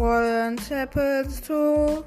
What happens to